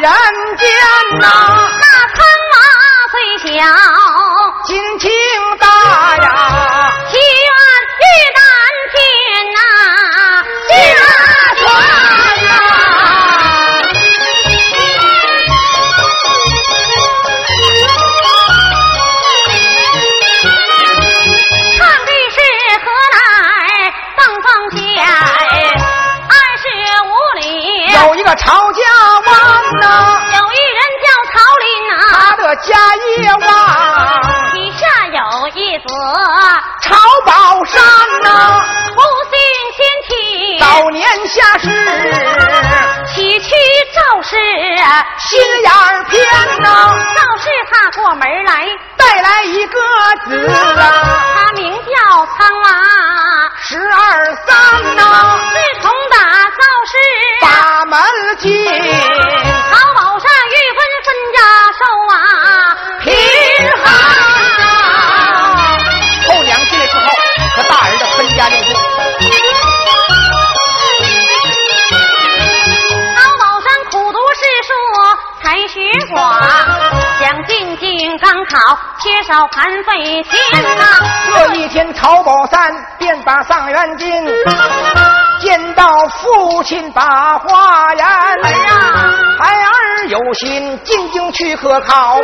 人间呐，那苍马虽小，心情大呀，祈愿玉丹天呐，下传呐。唱的是河南凤凤县二十五里，有一个曹家业旺，底下有一子，朝宝山呐，不幸天体，早年下世。崎岖赵氏，心眼儿偏呐，赵氏他过门来，带来一个子啊，他名叫苍娃，十二三呐，自从打赵氏，把门进，好，缺少盘费钱呐、这一天，曹宝山便把上元金，见到父亲把话言孩儿有心进京去科考，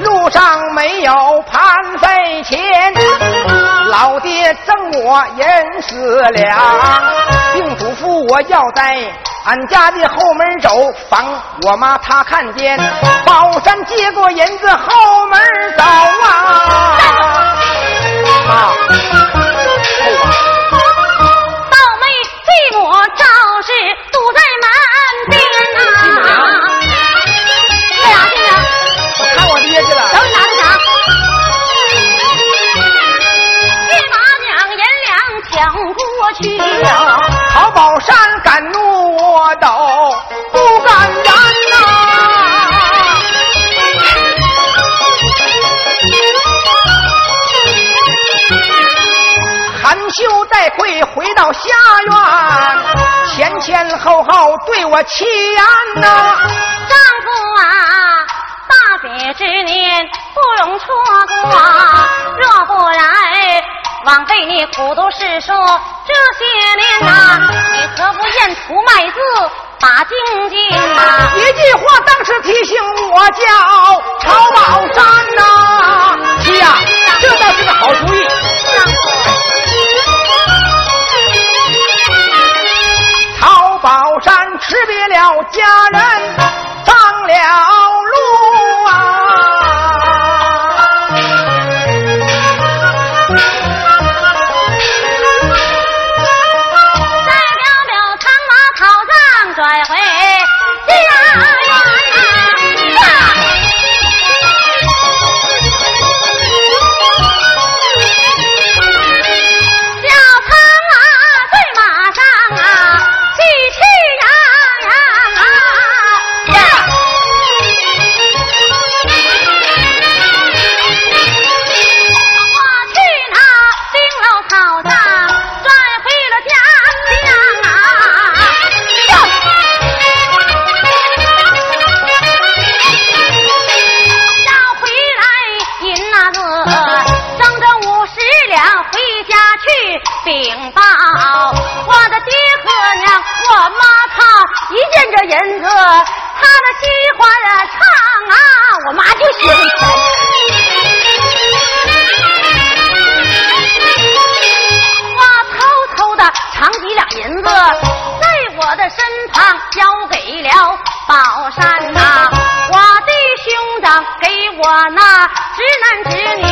路上没有盘费钱，老爹赠我银四两，并嘱咐我要在俺家的后门走，防我妈她看见。宝山接过银子后门走啊！妈，我斗不敢言呐、含羞带愧回到下院，前前后后对我欺言呐、丈夫啊，大别之年不容错过，若不然，枉费你苦读诗书这些年呐、你何不验土卖字把经进呐、一句话当时提醒我叫曹宝山呐、妻呀、这倒是个好主意。曹宝山辞别了家人，上了路银子，他的喜欢唱啊，我妈就喜欢。我偷偷的藏几两银子，在我的身旁交给了宝山呐、我的兄长给我那直男直女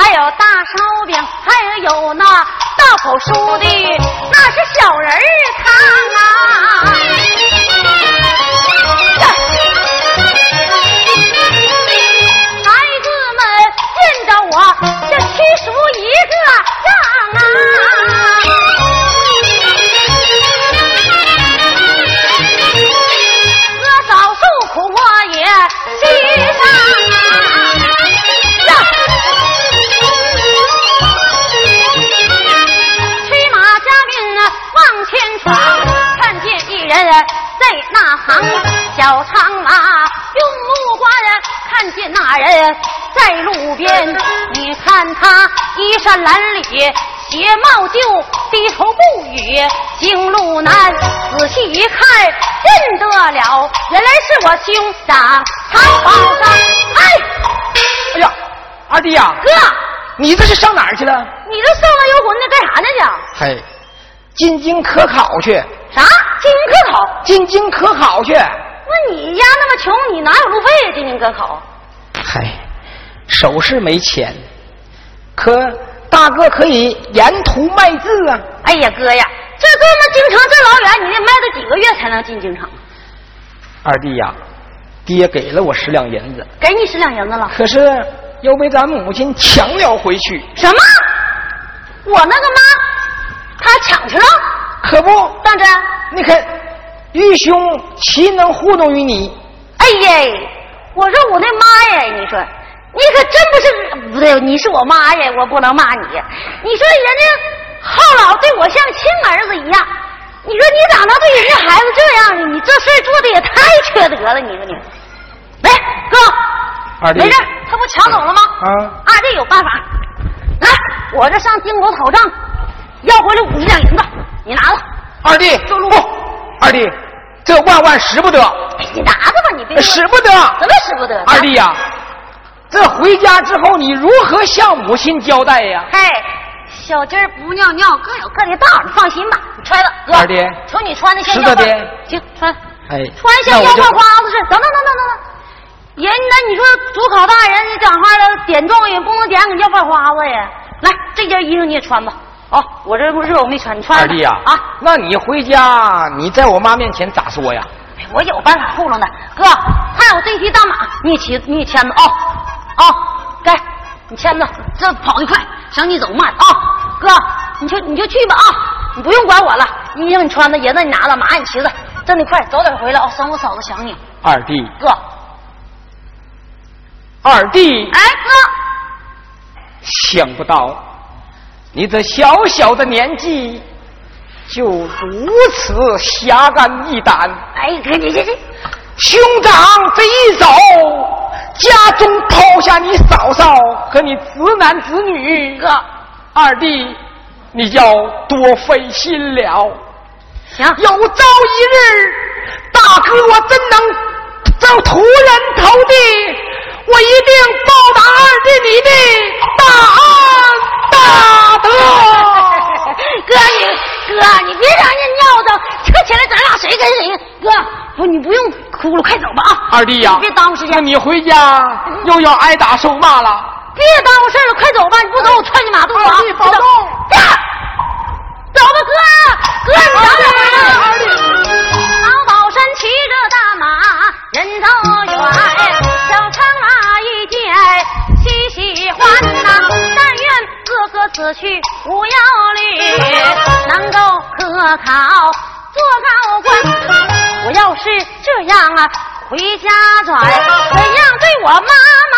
还有大烧饼，还有那大口酥的，那是小人儿汤啊。他衣衫褴褛。鞋帽旧，低头不语，行路难。仔细一看，认得了，原来是我兄长曹宝山。哎，哎呀，二弟呀，哥，你这是上哪儿去了？你这上来游魂的干啥呢？去？嘿，进京科考去。啥？进京科考？进京科考去。那你家那么穷，你哪有路费啊？进京科考？嗨，首饰没钱，可。大哥可以沿途卖字啊！哎呀，哥呀，这这么京城这老远，你得卖到几个月才能进京城？二弟呀，爹给了我十两银子，给你十两银子了，可是又被咱母亲抢了回去。什么？我那个妈，她抢去了？可不，当真？你看，玉兄岂能糊弄于你？哎呀，我说我那妈呀，你说。你可真不是不对，你是我妈呀，我不能骂你。你说人家浩老对我像亲儿子一样，你说你咋能对人家孩子这样呢？你这事做的也太缺德了，你说你。来，哥，二弟，没事，他不抢走了吗？啊，二弟有办法。来，我这上京口讨账，要回来五十两银子，你拿着。二弟，走路。二弟，这万万使不得。你拿着吧，你别。使不得。怎么使不得？二弟呀。这回家之后，你如何向母亲交代呀？嗨，小鸡儿不尿尿，各有各的道你放心吧，你穿了，哥。二爹，瞅你穿的像要饭，行穿。哎，穿像腰花花子似的。等等等等等等，人那你说主考大人，你讲话了，点状元不能点个要饭花子呀？来，这件衣裳你也穿吧。哦，我这不热，我没穿，你穿。二弟呀，啊，那你回家，你在我妈面前咋说呀？我有办法糊弄他，哥，还有这匹大马，你骑，你牵着啊。啊，该你签字，这跑得快，想你走慢啊！哥，你就你就去吧啊！你不用管我了，衣裳你穿着，银子你拿着，马你骑着，真的快，早点回来啊！省我嫂子想你。二弟，哥，二弟，哎哥，想不到你这小小的年纪就如此侠肝义胆。哎哥，你这这，兄长这一走。家中抛下你嫂嫂和你子男子女，哥，二弟，你要多费心了。行，有朝一日，大哥我真能这土人头地，我一定报答二弟你的大恩大德。哥，你哥，你别让人尿着，这起来咱俩谁跟谁？哥，不，你不用。哭了，快走吧啊！二弟呀，别耽误时间。那你回家又要挨打受骂了。别耽误事了，快走吧！你不走，我踹你马肚子啊！保重。走吧，哥，哥，你等等。二弟，曹宝山骑着大马，人走远，小长马一见喜喜欢呐。但愿哥哥此去无忧虑，能够科考做高官。要是这样啊，回家转，怎样对我妈妈？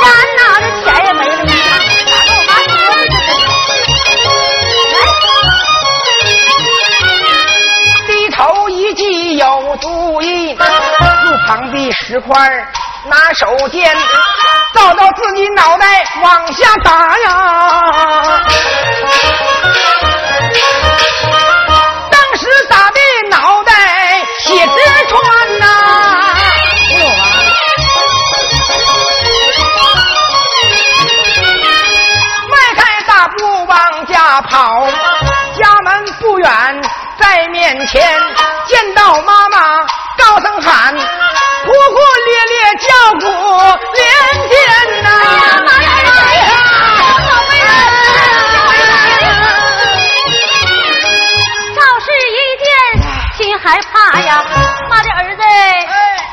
然哪这钱也没了，低头一记有主意，路旁的石块拿手尖，照照自己脑袋往下打呀。跑，家门不远在面前，见到妈妈高声喊，活活烈烈叫苦连天呐！妈呀妈呀！赵氏一见心害怕呀，妈的儿子，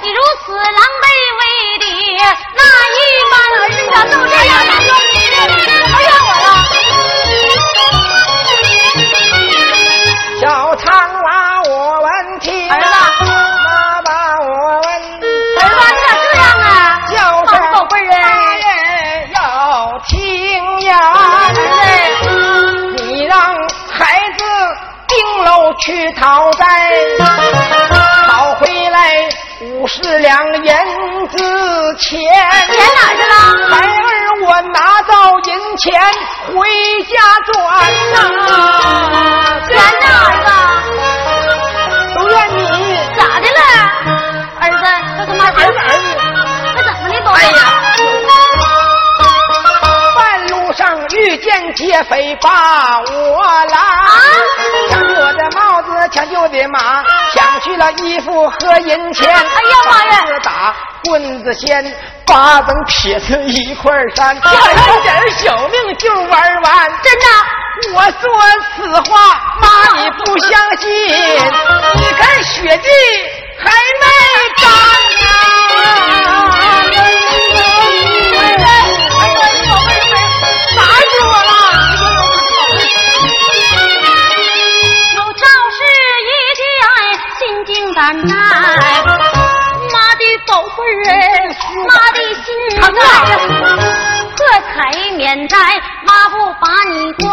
你如此狼讨债，讨回来五十两银子钱。钱哪去了？孩儿，我拿到银钱回家转呐。钱哪了？都怨你。咋的了，儿子？这是妈。见劫匪把我拦，抢去我的帽子，抢去我的马，抢去了衣服和银钱。哎呀妈呀！打棍子先，把等撇成一块山，差一点小命就玩完。真的？我说此话，妈你不相信？你看雪地还没干呢。妈的宝贝儿，妈的心爱，破财免灾，妈不把你怪。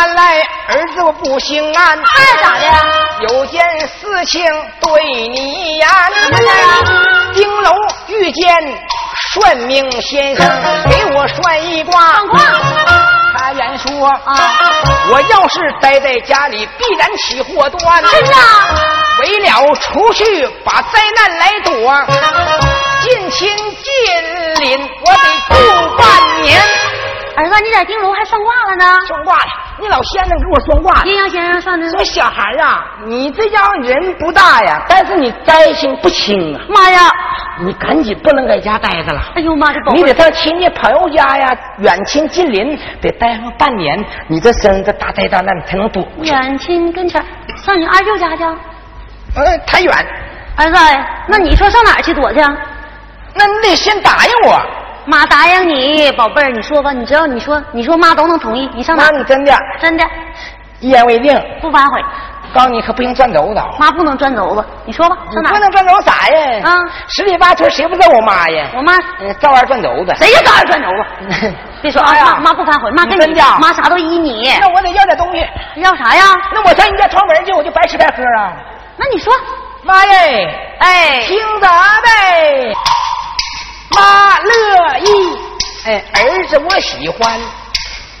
心安来。儿子我不心安，哎咋的？有件事情对你言。什么事啊？丁楼遇见算命先生，给我算一卦。他言说啊，我要是待在家里，必然起祸端。真的。为了出去把灾难来躲，近亲近邻，我得住半年。儿子，你在丁楼还算卦了呢？算卦了，你老先生给我算卦。阴阳先生算的。说小孩啊，你这家伙人不大呀，但是你灾星不轻啊。妈呀！你赶紧不能在家待着了。哎呦妈这狗！你得上亲戚朋友家呀，远亲近邻得待上半年，你这身子大灾大难才能躲。远亲跟前，上你二舅家去。呃，太远。儿子，那你说上哪儿去躲去？那你得先答应我。妈答应你，宝贝儿，你说吧，你只要你说，你说妈都能同意。你上哪？妈，你真的？真的。一言为定，不反悔。告诉你可不行，转轴子。妈不能转轴子，你说吧，上哪？不能转轴啥呀？啊，十里八村谁不知道我妈呀？我妈照样转轴子。谁也照样转轴子。别说啊，妈妈不反悔，妈跟你妈啥都依你。那我得要点东西。要啥呀？那我上你家串门去，我就白吃白喝啊。那你说，妈耶，哎，听着呗，妈乐意。哎，儿子我喜欢，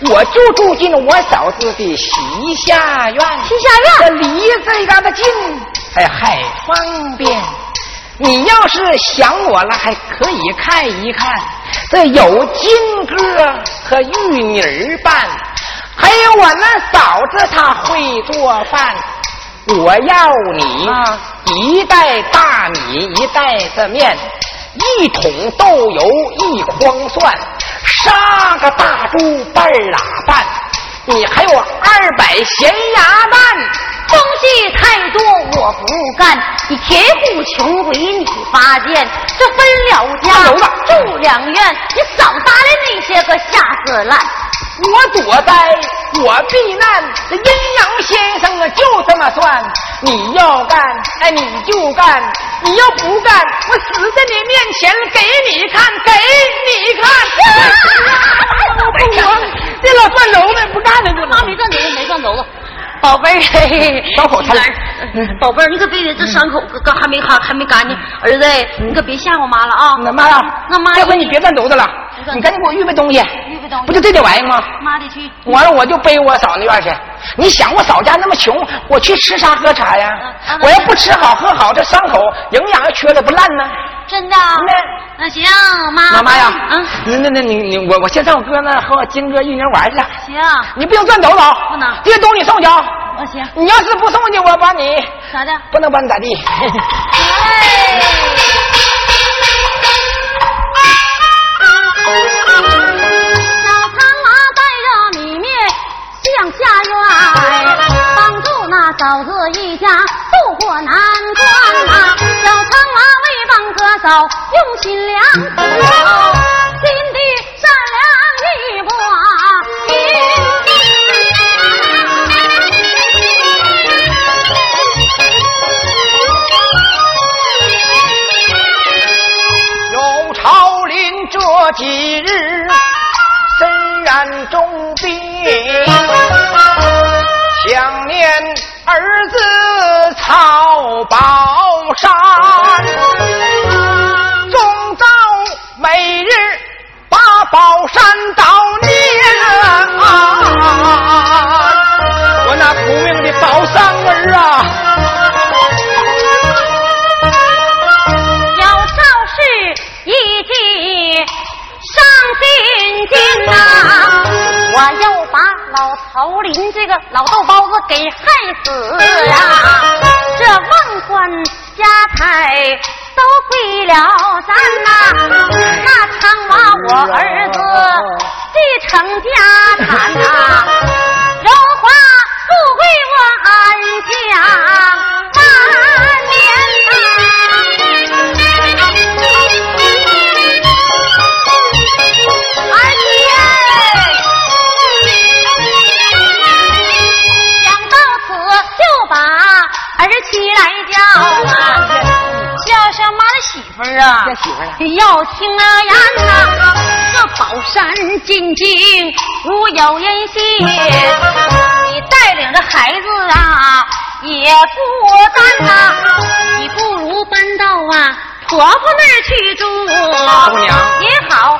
我就住进我嫂子的西下院。西下院，这离这嘎达近，哎还方便。你要是想我了，还可以看一看，这有金哥和玉女儿伴，还有我那嫂子她会做饭。我要你一袋大米，一袋子面。一桶豆油，一筐蒜，杀个大猪半拉半。你还有二百咸鸭蛋，东西太多我不干。你铁骨穷鬼你发现，这分了家住两院，你少搭理那些个下子烂。我躲灾，我避难，这阴阳先生啊就这么算。你要干，哎你就干；你要不干，我死在你面前给你看，给你看。我这老转轴子不干了，妈没转轴子，没转轴子。宝贝儿，伤口才，宝贝儿，你可别这伤口刚还没还还没干净。儿子，你可别吓唬妈了啊！那妈呀，那妈，这回你别转轴子了，你赶紧给我预备东西。不就这点玩意吗？妈的去。完了我就背我嫂子院去。你想我嫂家那么穷，我去吃啥喝啥呀？我要不吃好喝好，这伤口营养要缺了不烂呢？真的？那那行，妈。妈妈呀，嗯，那那那你你我我先上我哥那和我金哥玉宁玩去了。行。你不用转走走。不能。这些东西送去。我行。你要是不送去，我把你咋的？不能把你咋地。哎。向下院，帮助那嫂子一家渡过难关啊！小苍娃为帮哥嫂用心良苦，媳妇儿了，要听言呐，这宝山进京无有音信，你带领着孩子啊也孤单呐，你不如搬到啊婆婆那儿去住，姑娘。也好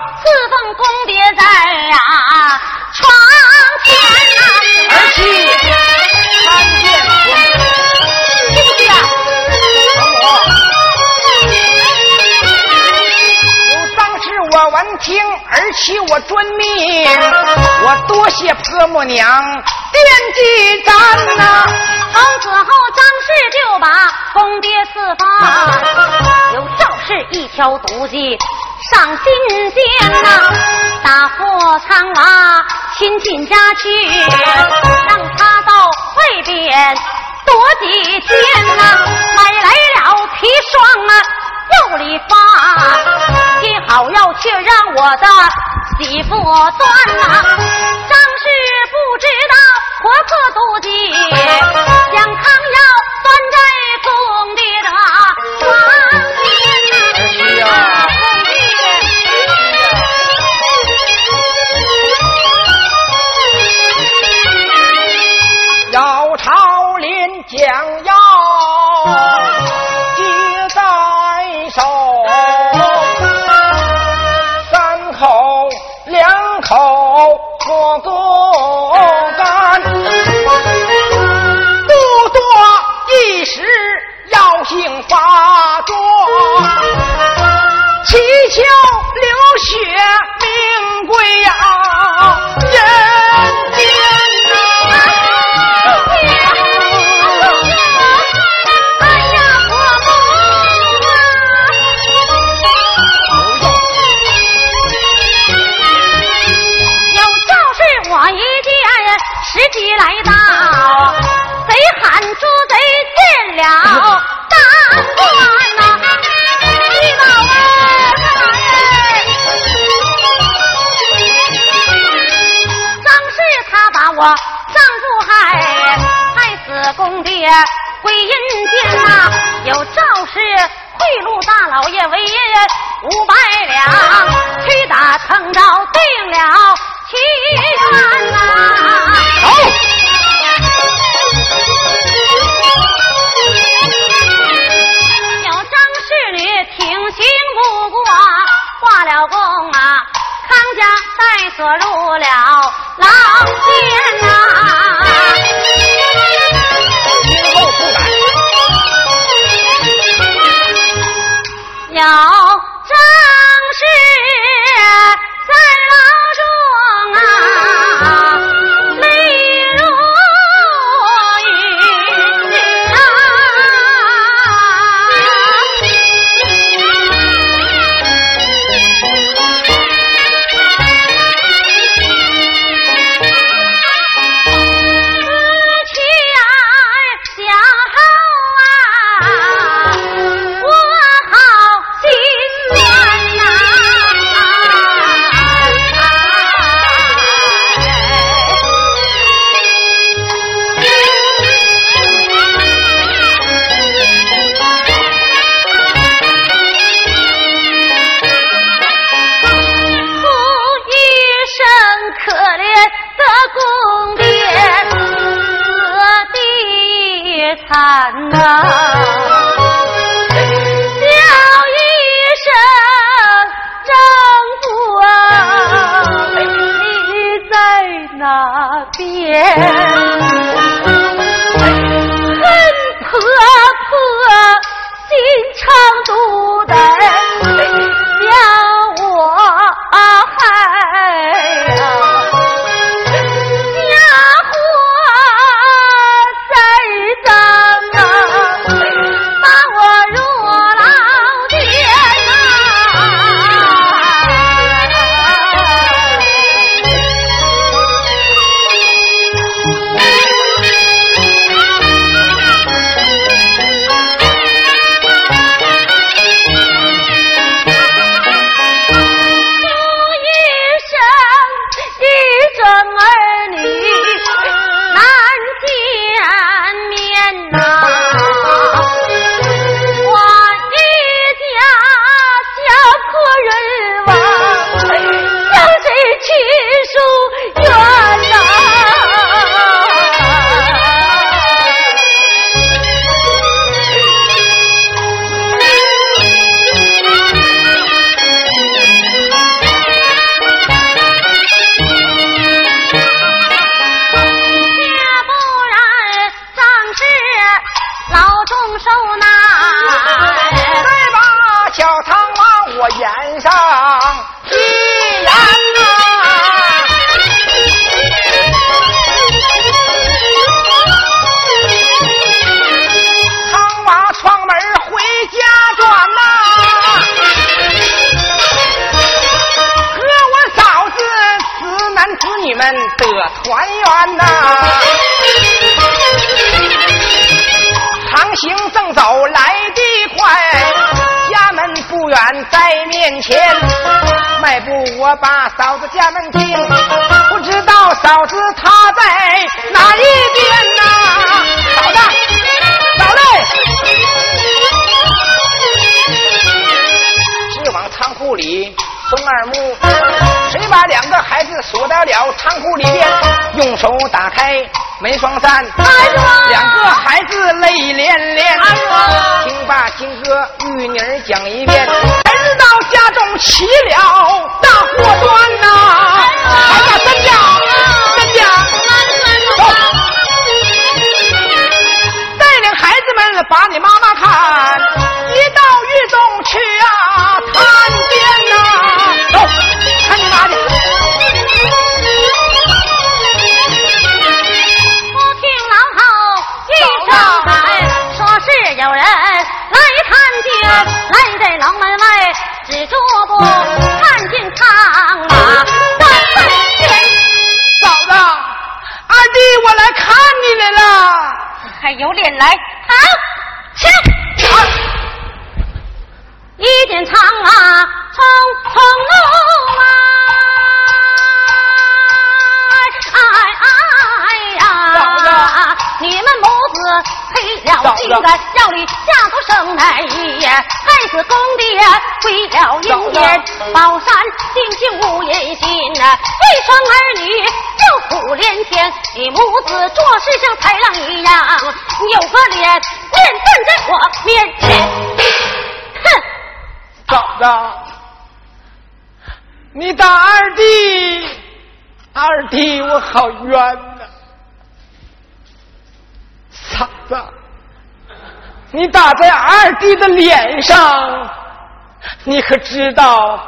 听儿妻我遵命，我多谢婆母娘惦记咱呐。从此后张氏就把公爹赐放，有赵氏一条毒计上心间呐，打破苍娃亲进家去，让他到外边躲几天呐，买来了砒霜啊。又理发，今好药却让我的媳妇端呐。张氏不知道婆婆妒忌，将汤药端在公爹的发作，祈求流血命归啊人间。时机来到，贼喊捉贼见了不难呐李老儿人嘛呀张氏他把我葬入海害死公爹归阴间呐有赵氏贿赂大老爷为人五百两屈打成招定了亲带锁开门双山，两个孩子泪涟涟。听罢听哥玉女儿讲一遍。到家中起了大祸端呐！还有脸来？好，请。一点长啊，匆匆路来，为了心肝，要你下头生来害死公爹归了阴间，宝山定情无言心呐，一双儿女叫苦连天，你母子做事像豺狼一样，你有个脸面站在我面前，哼！嫂子，你打二弟，二弟我好冤子。你打在二弟的脸上，你可知道，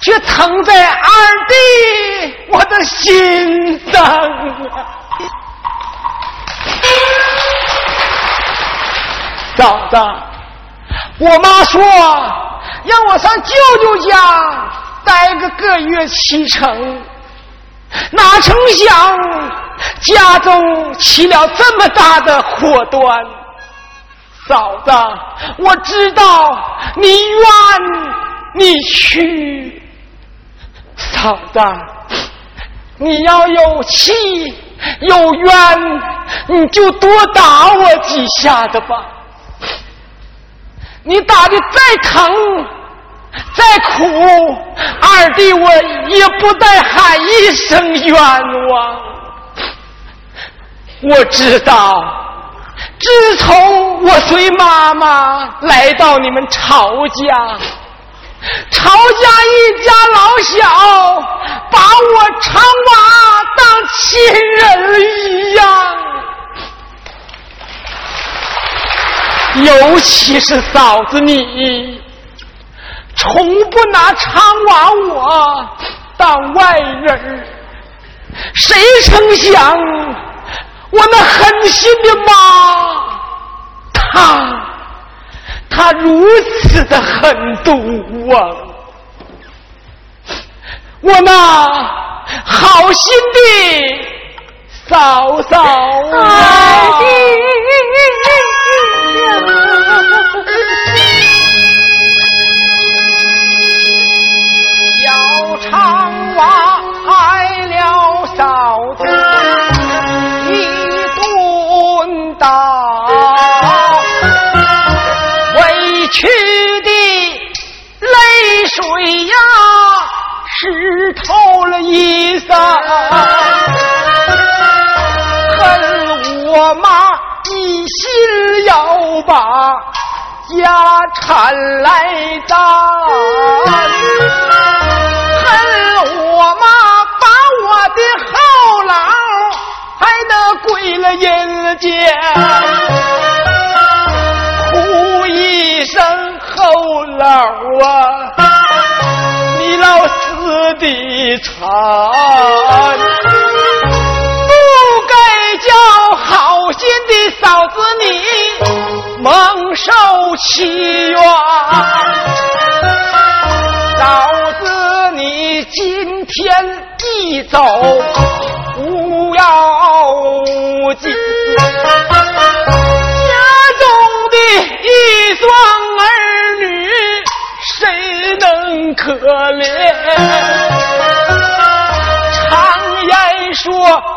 却疼在二弟我的心脏啊！嫂子，我妈说让我上舅舅家待个个月七成，哪成想家中起了这么大的祸端。嫂子，我知道你冤，你去。嫂子，你要有气有冤，你就多打我几下子吧。你打的再疼再苦，二弟我也不带喊一声冤枉。我知道。自从我随妈妈来到你们曹家，曹家一家老小把我长娃当亲人一样，尤其是嫂子你，从不拿长娃我当外人谁成想？我那狠心的妈，她，她如此的狠毒啊！我那好心的嫂嫂啊！长娃挨了嫂子。一顿打委屈的泪水呀，湿透了衣裳。恨我妈一心要把家产来担，我妈把我的后老。还得归了阴间，哭一声后老啊，你老死的惨，不该叫好心的嫂子你蒙受欺冤，嫂今天一走。不要紧，家中的一双儿女，谁能可怜？常言说，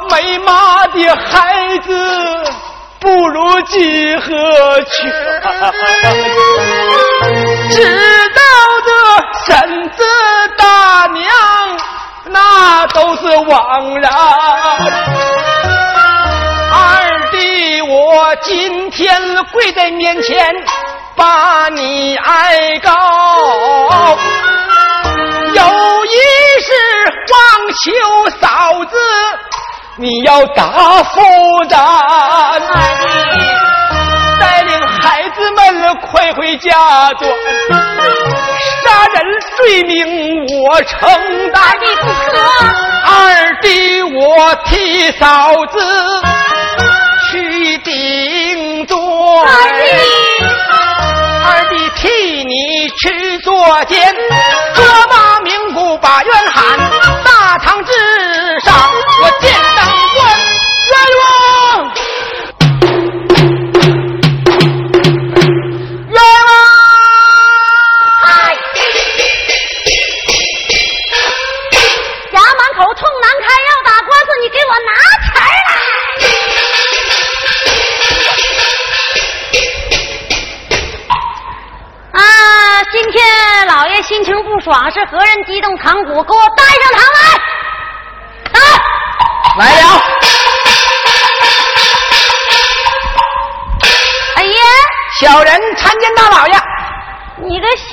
没妈的孩子不如几何全。知道的婶子大娘。那都是枉然。二弟，我今天跪在面前，把你哀告，有一事望求嫂子，你要答复咱。带领孩子们快回家做，杀人罪名我承担。二弟不可。二弟，我替嫂子去顶罪。二弟，二弟替你去坐监，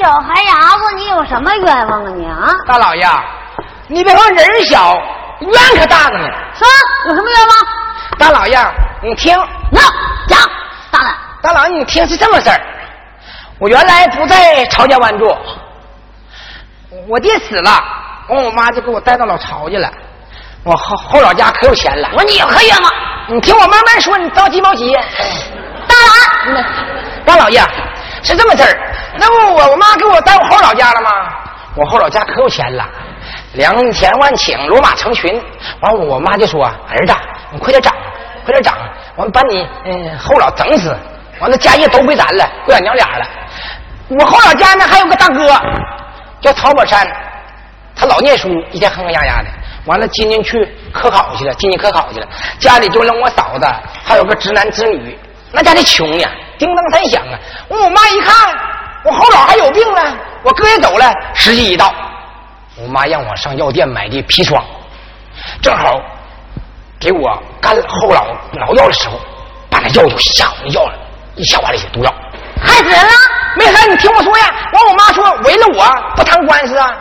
小孩伢子，你有什么冤枉啊你啊？大老爷，你别看人小，冤可大着呢。说，有什么冤枉？大老爷，你听。那讲，大人。大老爷，你听是这么事儿。我原来不在曹家湾住。我爹死了，完我妈就给我带到老曹家了。我后后老家可有钱了。我说你有何冤枉？你听我慢慢说，你着急毛急。大郎，大老爷是这么事儿。那不我我妈给我带我后老家了吗？我后老家可有钱了，良田万顷，骡马成群。完我妈就说：“儿子，你快点长，快点长，完把你嗯后老整死。完了家业都归咱了，归俺娘俩了。我后老家呢还有个大哥。”叫曹宝山，他老念书，一天哼哼呀呀的。完了，今年去科考去了，今年科考去了。家里就扔我嫂子，还有个侄男侄女。那家里穷呀，叮当三响啊。我我妈一看，我后脑还有病呢，我哥也走了。时机一到，我妈让我上药店买的砒霜，正好给我干后脑挠药的时候，把那药就下药了，一下完了些毒药，害死人了。没事，你听我说呀。完，我妈说为了我不谈官司啊，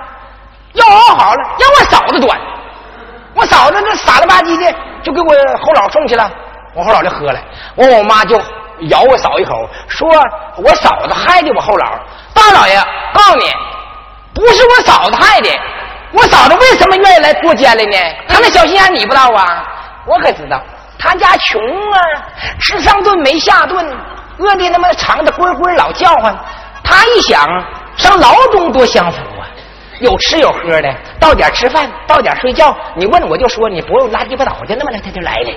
药熬好了让我嫂子端，我嫂子那傻了吧唧的就给我后脑送去了，我后脑就喝了，完我妈就咬我嫂一口，说我嫂子害的我后老。大老爷告诉你，不是我嫂子害的，我嫂子为什么愿意来过监来呢？他那小心眼你不知道啊？我可知道，他家穷啊，吃上顿没下顿，饿的他妈肠子咕咕老叫唤。他一想上牢中多享福啊，有吃有喝的，到点吃饭，到点睡觉。你问我就说，你不用拉鸡巴倒去，那么来他就来了。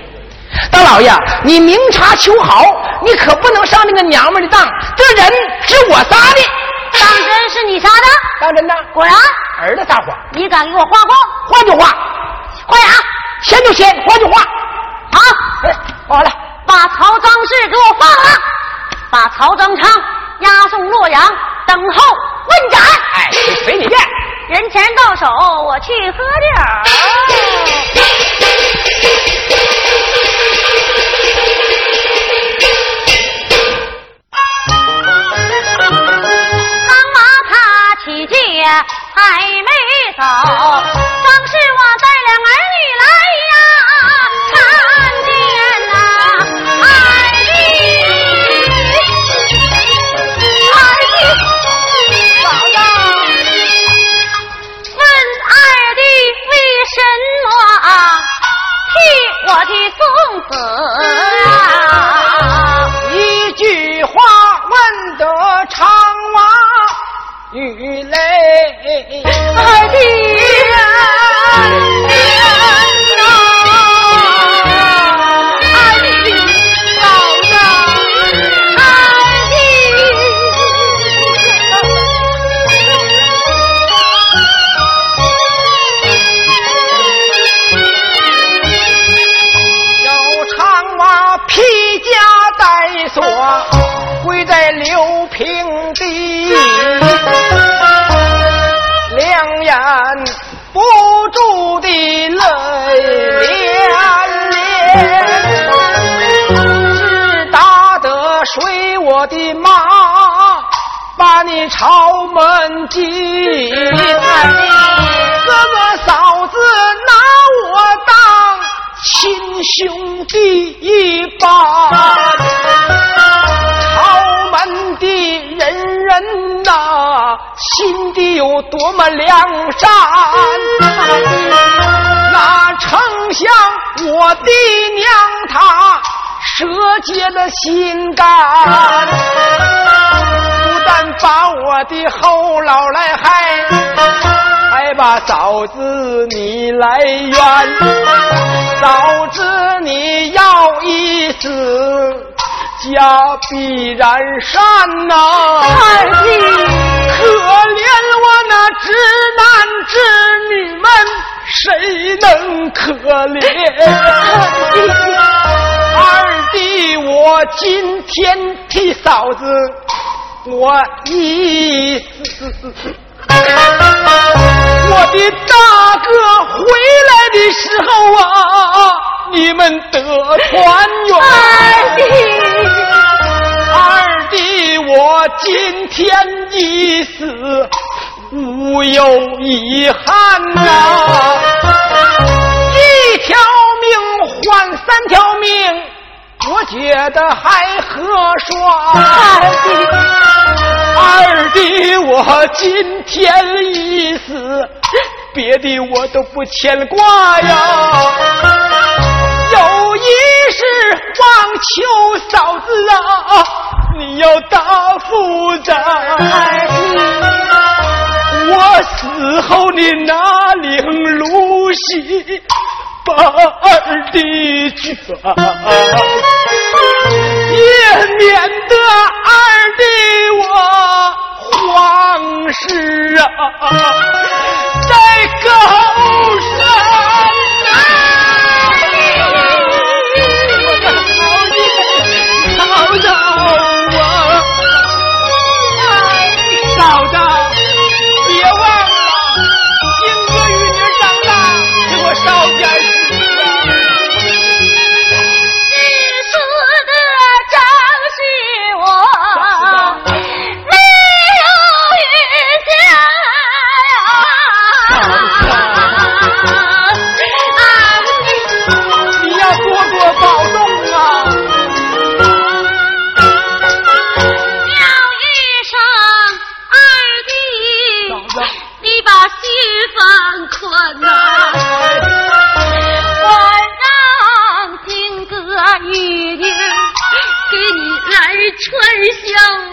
大老爷，你明察秋毫，你可不能上那个娘们的当。这人是我杀的，当真是你杀的？当真的。果然，儿子撒谎，你敢给我画画？画就画，画啥？签就签，画就画。好，哎，画完了。把曹彰氏给我放了，把曹彰昌押送洛阳，等候问斩。哎，随你便。人前到手，我去喝点 还没走，张氏我带领儿女来呀，看见呐二弟，二弟，嫂子，问二弟为什么替我的送子门进。哥哥嫂子拿我当亲兄弟一般，朝门的人人呐，心底有多么良善，哪丞相我的娘她舍解了心肝。把我的后老来害，还把嫂子你来冤。早知你要一死，家必然散呐、二弟可怜我那直男直女们，谁能可怜？二弟，我今天替嫂子我一死，我的大哥回来的时候啊，你们得团圆。二弟，二弟，我今天一死，无有遗憾呐、一条命换三条命，我觉得还合算。二弟我今天一死，别的我都不牵挂呀。有一事望求嫂子啊，你要答复的。我死后你拿领露西把二弟卷，也免得二弟我慌失啊在高山。传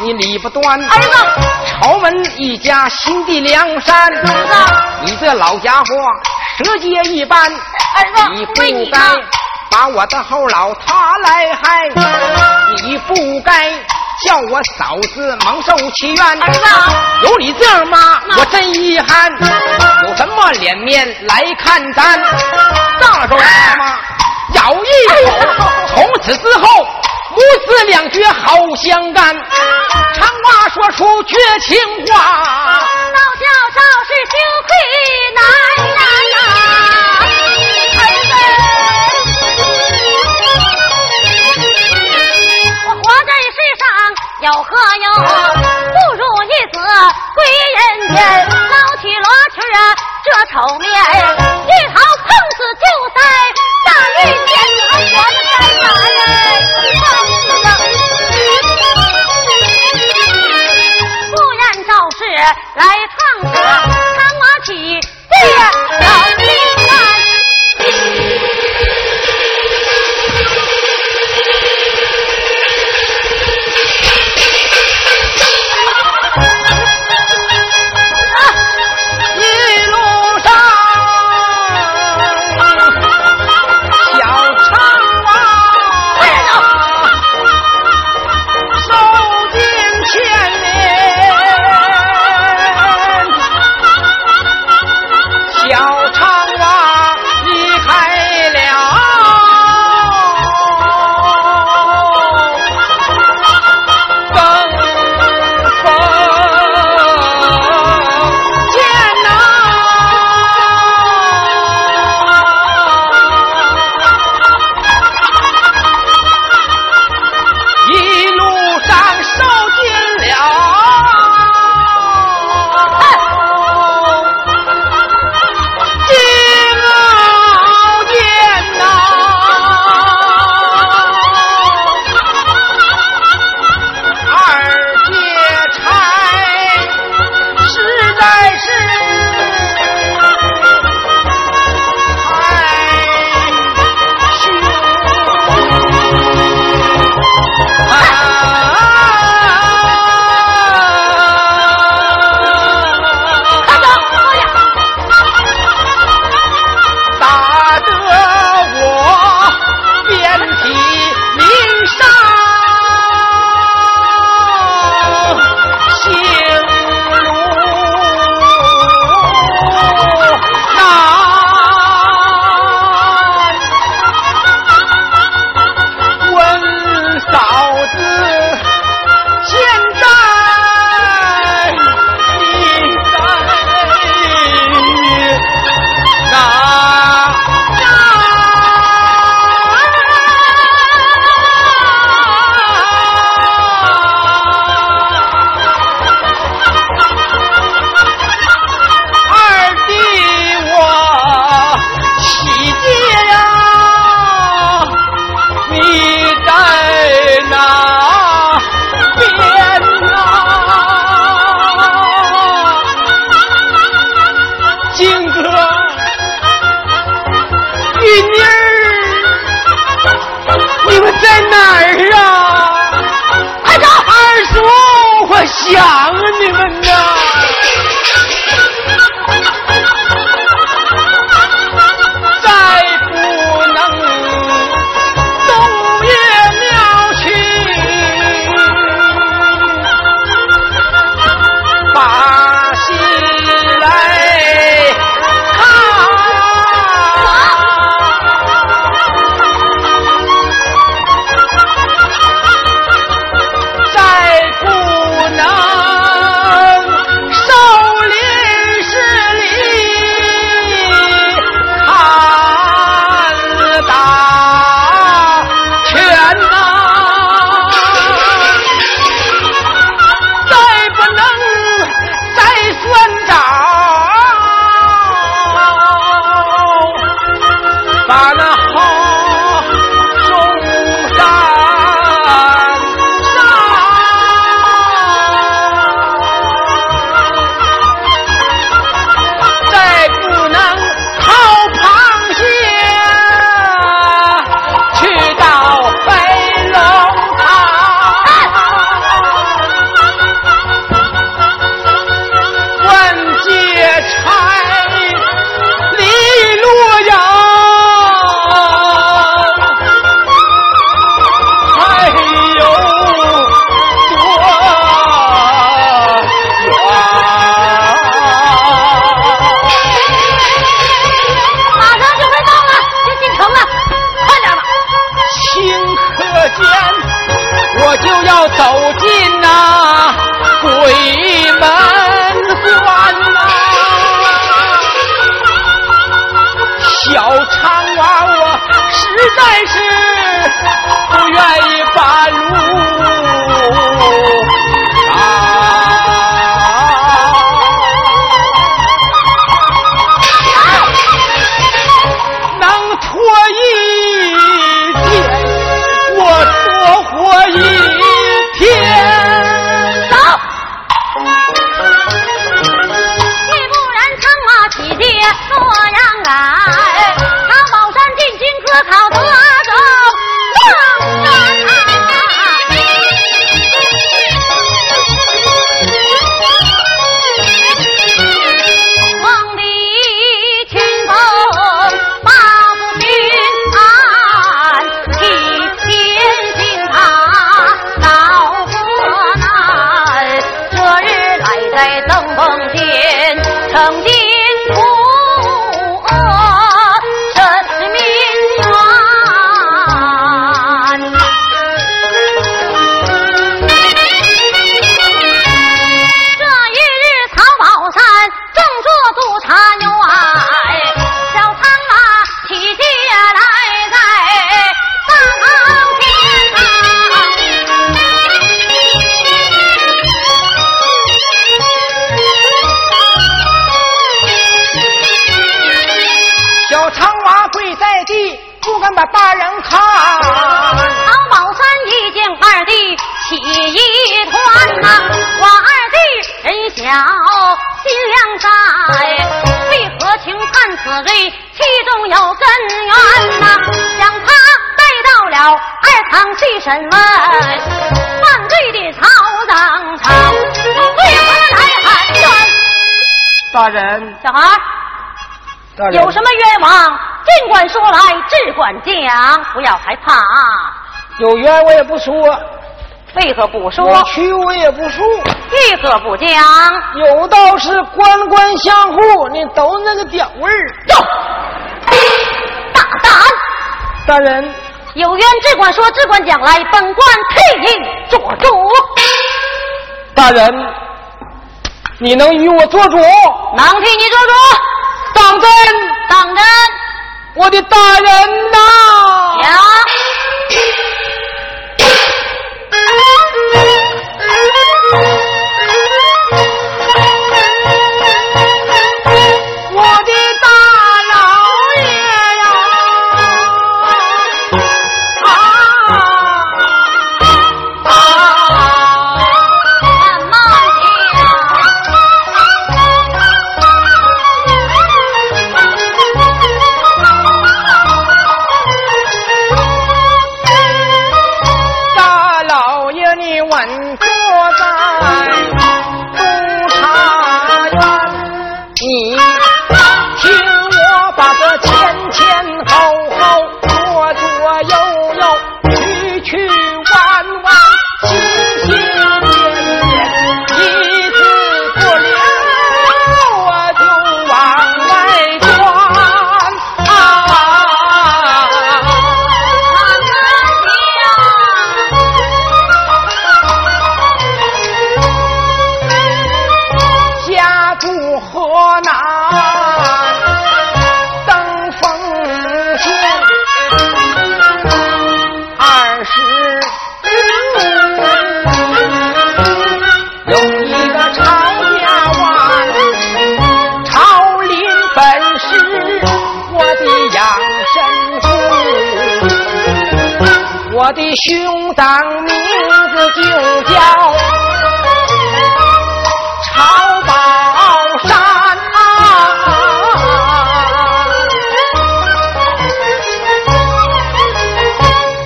你理不端。儿子，朝门一家心地良善。儿子，你这老家伙，蛇蝎一般。儿子，你不该。把我的后老他来害，你不该叫我嫂子蒙受其冤。儿子，有你这样妈，我真遗憾。有什么脸面来看咱？大周妈妈咬一口，从此之后母子两绝好相干。长话说出绝情话，老叫赵氏羞愧难当。我活在世上！有何用？不如一死归人间。捞起罗裙啊，这丑面，一头碰死就在大狱前。我的该啥人？来唱歌，唱我起，对呀，老小孩，有什么冤枉，尽管说来，只管讲，不要害怕。有冤我也不说，为何不说？屈我也不说，为何不讲？有道是官官相护，你都那个屌味儿。走，大胆！大人。有冤只管说，只管讲来，本官替你做主。大人，你能与我做主？能替你做主。当真？当真。我的大人呐！呀。的兄长名字就叫曹宝山啊，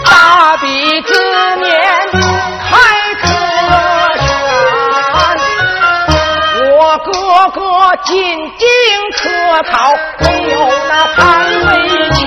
大笔之年开科选，我哥哥进京科考，没有那潘为钱，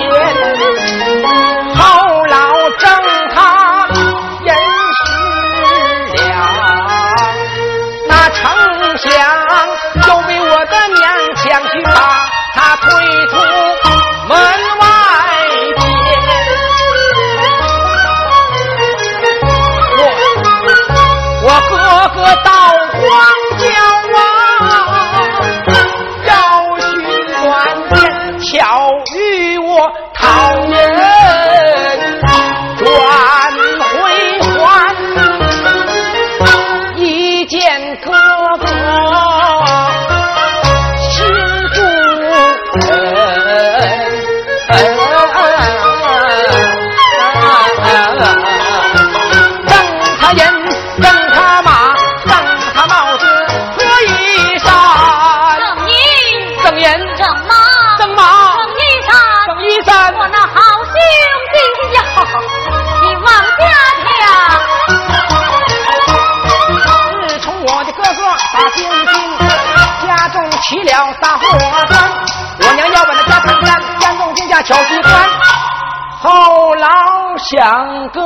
哥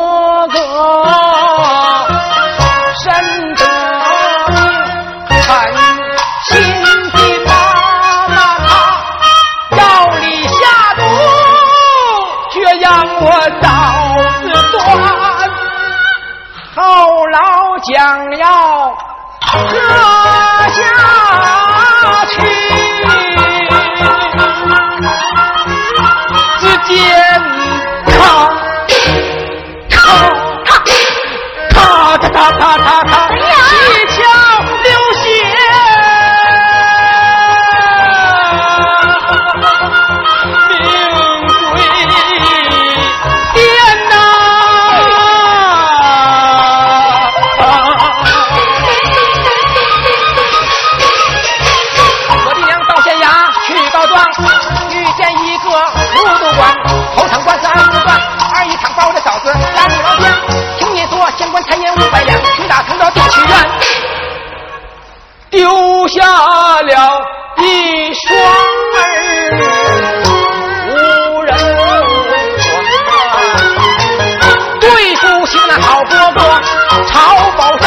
哥，深得狠心的妈妈，她药里下毒，却让我脑子断，后老将要喝下了一双儿，无人管。对付起那好哥哥曹宝山，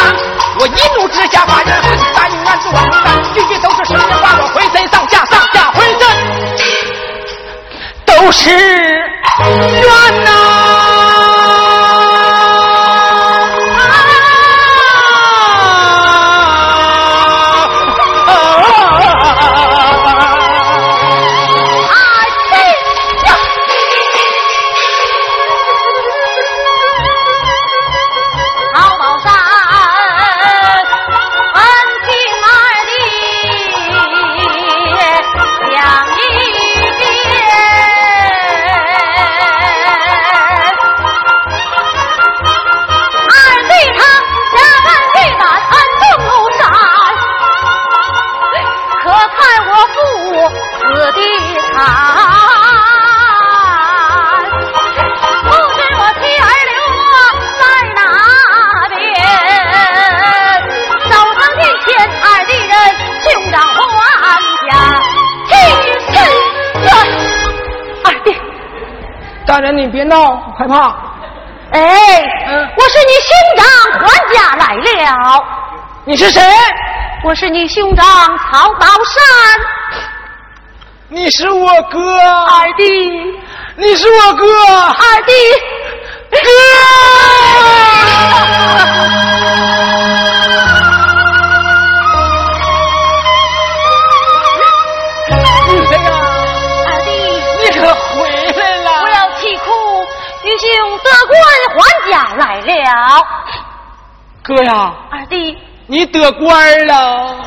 我一怒之下把人喊，答应案子我承担，句句都是实话，我回身上下上下回身，都是冤呐、大人你别闹，害怕。哎，我是你兄长还家来了，你是谁？我是你兄长曹宝山，你是我哥。二弟，你是我哥。二弟。你兄得官还家来了。哥呀，二弟，你得官了，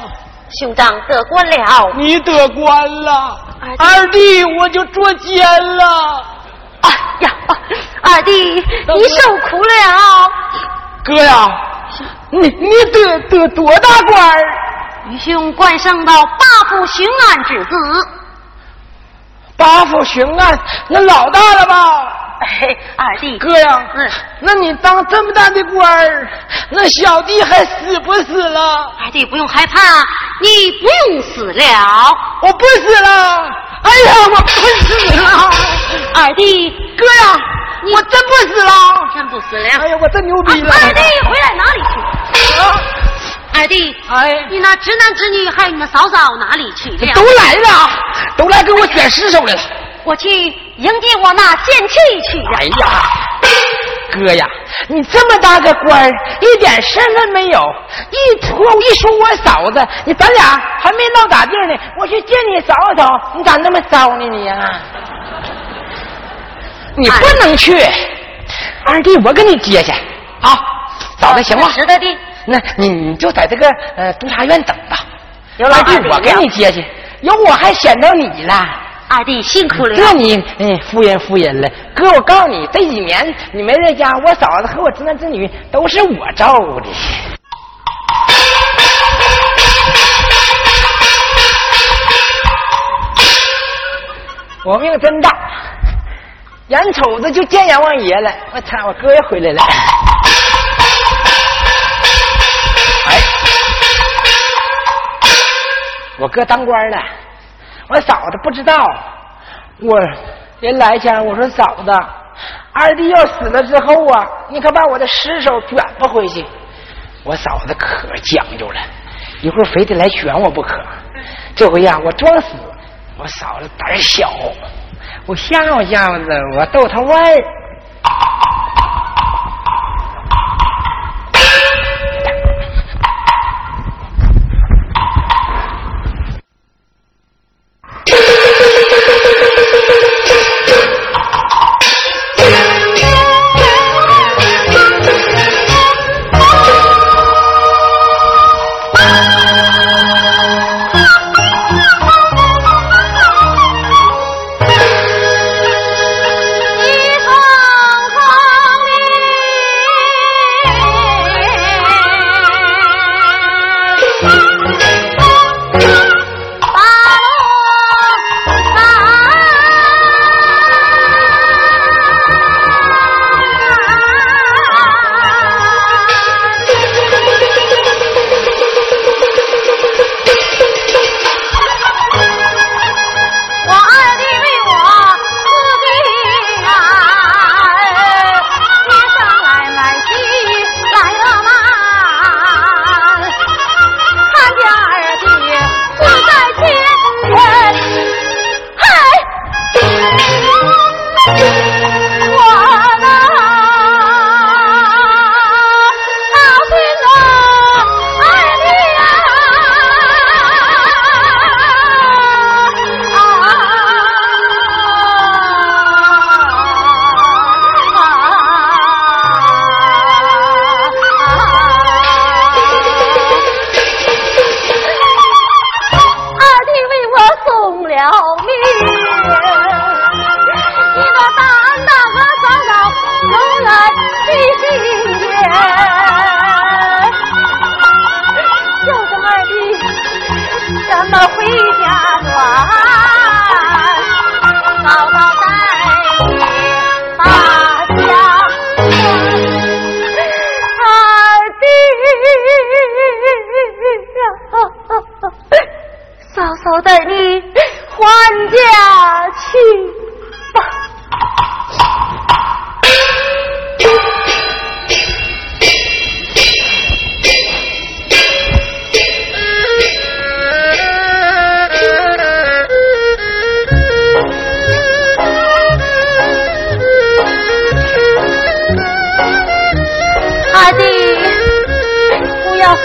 兄长得官了。你得官了。二弟我就捉奸了。哎呀，二弟，你受苦了。哥呀，你你得得多大官儿？愚兄官升到八府巡按之子。八府巡按，那老大了吧？哎，二弟，哥呀，嗯那你当这么大的官儿，那小弟还死不死了？二弟不用害怕，你不用死了。我不死了！哎呀，我不死了！二弟，哥呀，我真不死了！真不死了。哎呀，我真牛逼了！二弟回来哪里去？啊，二弟，哎，你那侄男侄女还有你那嫂嫂哪里去了？都来了，都来给我捡尸首来了。我去迎接我那贤妻去。哎呀，哥呀，你这么大个官儿，一点身份没有，一拖一说我嫂子，你咱俩还没闹咋地呢，我去见你嫂嫂，你咋那么骚呢你呀、你不能去，二弟我给你接去。啊，嫂子行吗？石大弟，那你你就在这个呃督察院等吧，二弟我给你接去，有我还显着你了。二弟辛苦了。这你哎敷衍敷衍了，哥，我告诉你，这几年你没在家，我嫂子和我侄男侄女都是我照顾的。我命真大，眼瞅着就见阎王爷了。我操，我哥也回来了。我哥当官了。我嫂子不知道。我人来前我说嫂子二弟要死了之后啊你可把我的尸首卷吧回去。我嫂子可讲究了一会儿非得来选我不可。这回呀我装死我嫂子胆小我吓唬吓唬他我逗他玩儿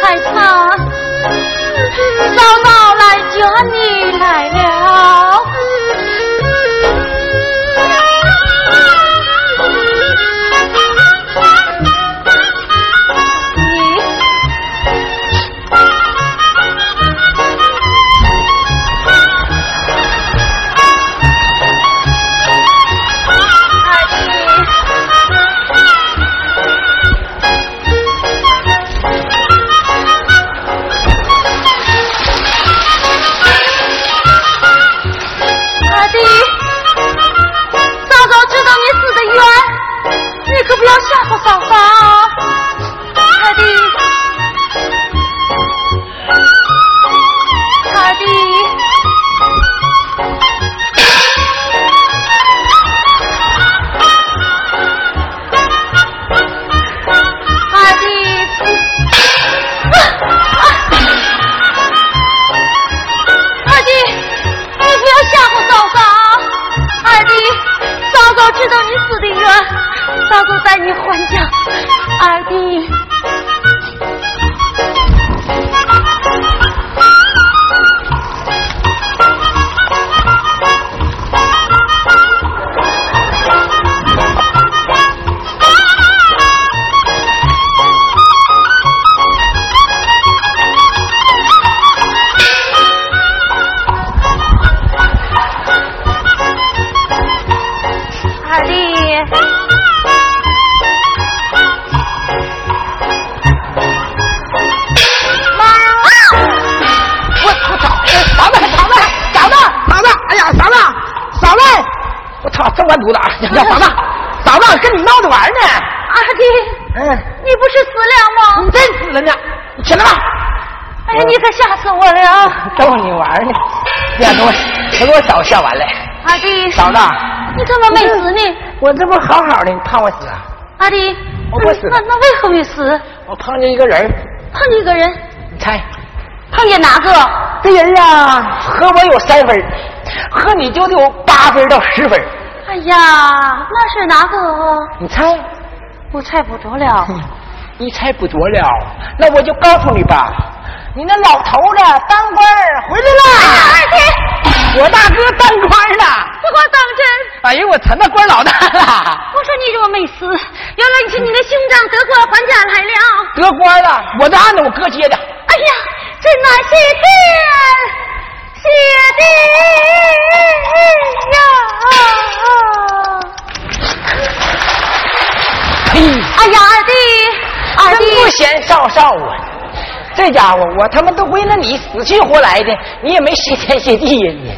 害怕，嫂嫂来接你来了。我操，这完毒的！嫂子，嫂子，嫂子跟你闹着玩呢。阿弟，嗯，你不是死了吗？你真死了呢！你起来吧。哎呀，你可吓死我了！逗你玩呢，别给我，别给我嫂吓完了。阿弟，嫂子，你怎么没死呢？我这不好好的，你怕我死啊？阿弟，我不死。那那为何没死？我碰见一个人。碰见一个人。你猜。碰见哪个？这人啊，和我有三分。和你就有八分到十分。哎呀，那是哪个？你猜？我猜不着了。你猜不着了，那我就告诉你吧，你那老头子当官回来了。二弟，我大哥当官了。我当真。哎呦，我成了官老大了。我说你若没死，原来你是你的兄长得官还家来了。得官了，我的案子我哥接的。哎呀，真乃谢天谢弟呀！呸！哎呀，二弟，二弟不，嫌少少啊！这家伙我他妈都为了你死去活来的你也没谢天谢地呀你。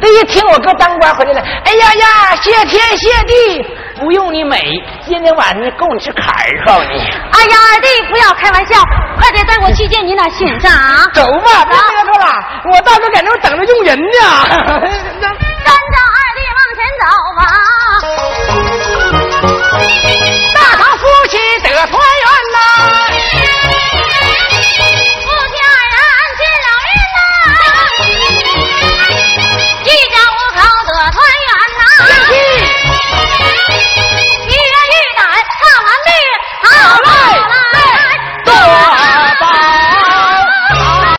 这一听我哥当官回来了哎呀呀谢天谢地不用你美今天晚上够你吃坎儿告诉你哎呀二弟不要开玩笑快点带我去见你那心脏啊 走吧别得瑟了我大哥在那等着用人呢 跟着二弟往前走吧。大唐夫妻得团圆呐